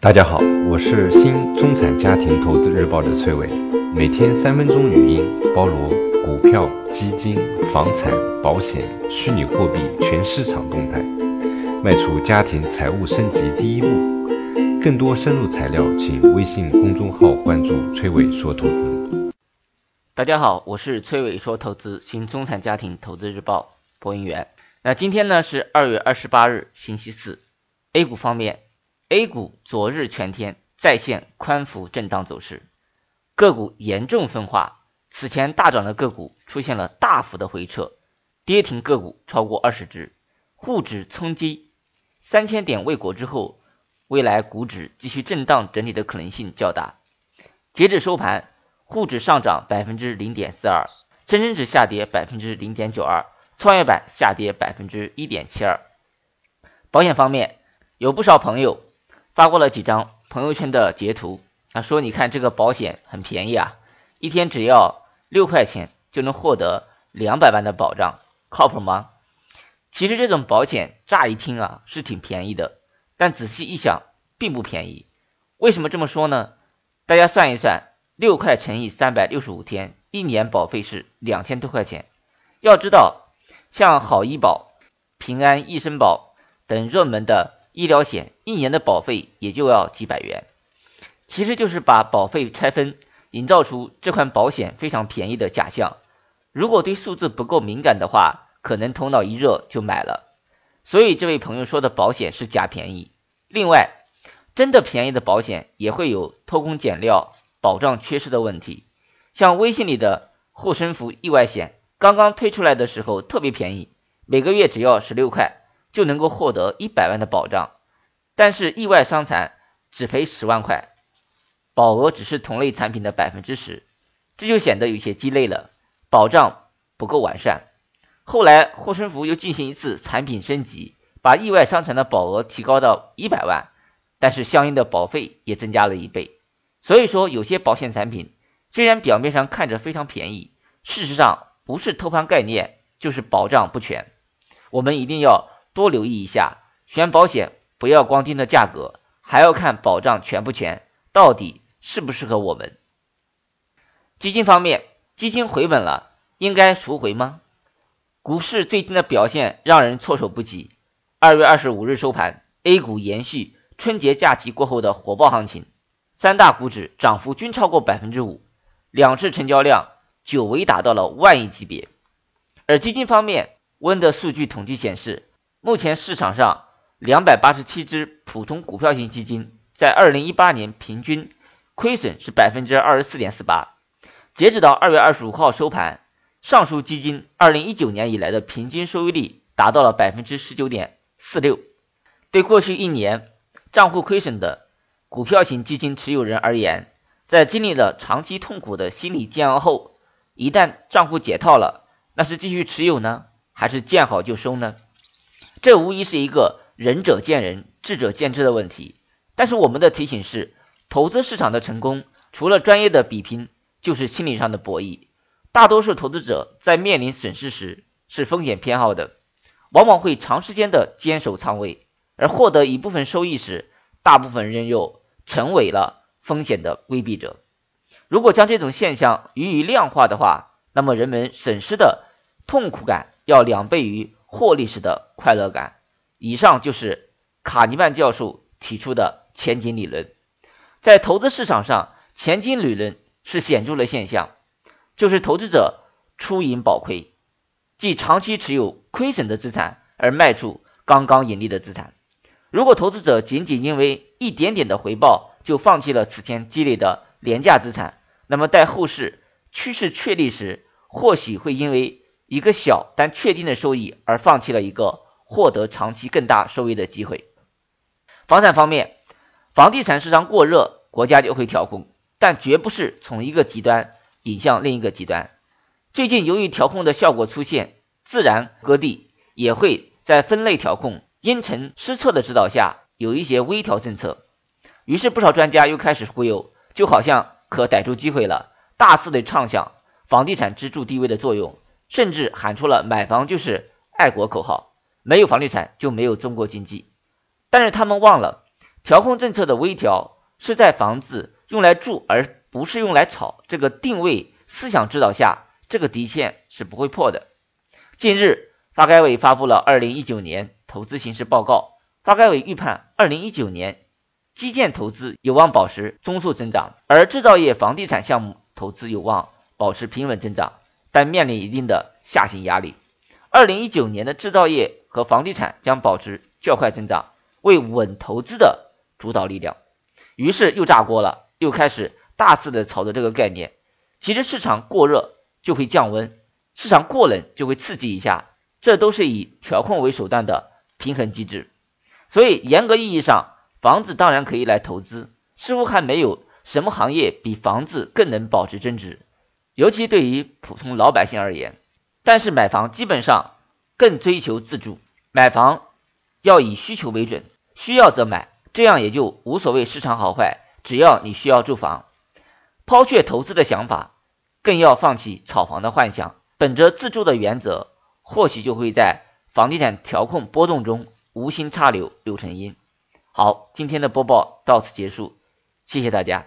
大家好，我是新中产家庭投资日报的崔伟，每天三分钟语音，包罗股票、基金、房产、保险、虚拟货币全市场动态，迈出家庭财务升级第一步。更多深入材料，请微信公众号关注“崔伟说投资”。大家好，我是崔伟说投资新中产家庭投资日报播音员。那今天呢是二月二十八日，星期四。A 股方面。A 股昨日全天再现宽幅震荡走势，个股严重分化。此前大涨的个股出现了大幅的回撤，跌停个股超过二十只。沪指冲击三千点未果之后，未来股指继续震荡整理的可能性较大。截至收盘，沪指上涨百分之零点四二，深成指下跌百分之零点九二，创业板下跌百分之一点七二。保险方面，有不少朋友。发过了几张朋友圈的截图他，说你看这个保险很便宜啊，一天只要六块钱就能获得两百万的保障，靠谱吗？其实这种保险乍一听啊是挺便宜的，但仔细一想并不便宜。为什么这么说呢？大家算一算，六块乘以三百六十五天，一年保费是两千多块钱。要知道，像好医保、平安、一生保等热门的。医疗险一年的保费也就要几百元，其实就是把保费拆分，营造出这款保险非常便宜的假象。如果对数字不够敏感的话，可能头脑一热就买了。所以这位朋友说的保险是假便宜。另外，真的便宜的保险也会有偷工减料、保障缺失的问题。像微信里的护身符意外险，刚刚推出来的时候特别便宜，每个月只要十六块。就能够获得一百万的保障，但是意外伤残只赔十万块，保额只是同类产品的百分之十，这就显得有些鸡肋了，保障不够完善。后来护身符又进行一次产品升级，把意外伤残的保额提高到一百万，但是相应的保费也增加了一倍。所以说，有些保险产品虽然表面上看着非常便宜，事实上不是偷换概念，就是保障不全。我们一定要。多留意一下，选保险不要光盯着价格，还要看保障全不全，到底适不适合我们。基金方面，基金回稳了，应该赎回吗？股市最近的表现让人措手不及。二月二十五日收盘，A 股延续春节假期过后的火爆行情，三大股指涨幅均超过百分之五，两市成交量久违达到了万亿级别。而基金方面，温的数据统计显示。目前市场上两百八十七只普通股票型基金，在二零一八年平均亏损是百分之二十四点四八。截止到二月二十五号收盘，上述基金二零一九年以来的平均收益率达到了百分之十九点四六。对过去一年账户亏损的股票型基金持有人而言，在经历了长期痛苦的心理煎熬后，一旦账户解套了，那是继续持有呢，还是见好就收呢？这无疑是一个仁者见仁，智者见智的问题。但是我们的提醒是，投资市场的成功，除了专业的比拼，就是心理上的博弈。大多数投资者在面临损失时是风险偏好的，往往会长时间的坚守仓位，而获得一部分收益时，大部分人又成为了风险的规避者。如果将这种现象予以量化的话，那么人们损失的痛苦感要两倍于。获利时的快乐感。以上就是卡尼曼教授提出的前景理论。在投资市场上，前景理论是显著的现象，就是投资者出盈保亏，即长期持有亏损的资产而卖出刚刚盈利的资产。如果投资者仅仅因为一点点的回报就放弃了此前积累的廉价资产，那么待后市趋势确立时，或许会因为一个小但确定的收益，而放弃了一个获得长期更大收益的机会。房产方面，房地产市场过热，国家就会调控，但绝不是从一个极端引向另一个极端。最近由于调控的效果出现，自然各地也会在分类调控、因城施策的指导下，有一些微调政策。于是不少专家又开始忽悠，就好像可逮住机会了，大肆的畅想房地产支柱地位的作用。甚至喊出了“买房就是爱国”口号，没有房地产就没有中国经济。但是他们忘了，调控政策的微调是在房子用来住而不是用来炒这个定位思想指导下，这个底线是不会破的。近日，发改委发布了二零一九年投资形势报告，发改委预判二零一九年基建投资有望保持中速增长，而制造业、房地产项目投资有望保持平稳增长，但面临一定的下行压力。二零一九年的制造业和房地产将保持较快增长，为稳投资的。主导力量，于是又炸锅了，又开始大肆的炒作这个概念。其实市场过热就会降温，市场过冷就会刺激一下，这都是以调控为手段的平衡机制。所以严格意义上，房子当然可以来投资，似乎还没有什么行业比房子更能保值增值，尤其对于普通老百姓而言。但是买房基本上更追求自住，买房要以需求为准，需要则买。这样也就无所谓市场好坏，只要你需要住房，抛却投资的想法，更要放弃炒房的幻想，本着自住的原则，或许就会在房地产调控波动中无心插柳柳成荫。好，今天的播报到此结束，谢谢大家。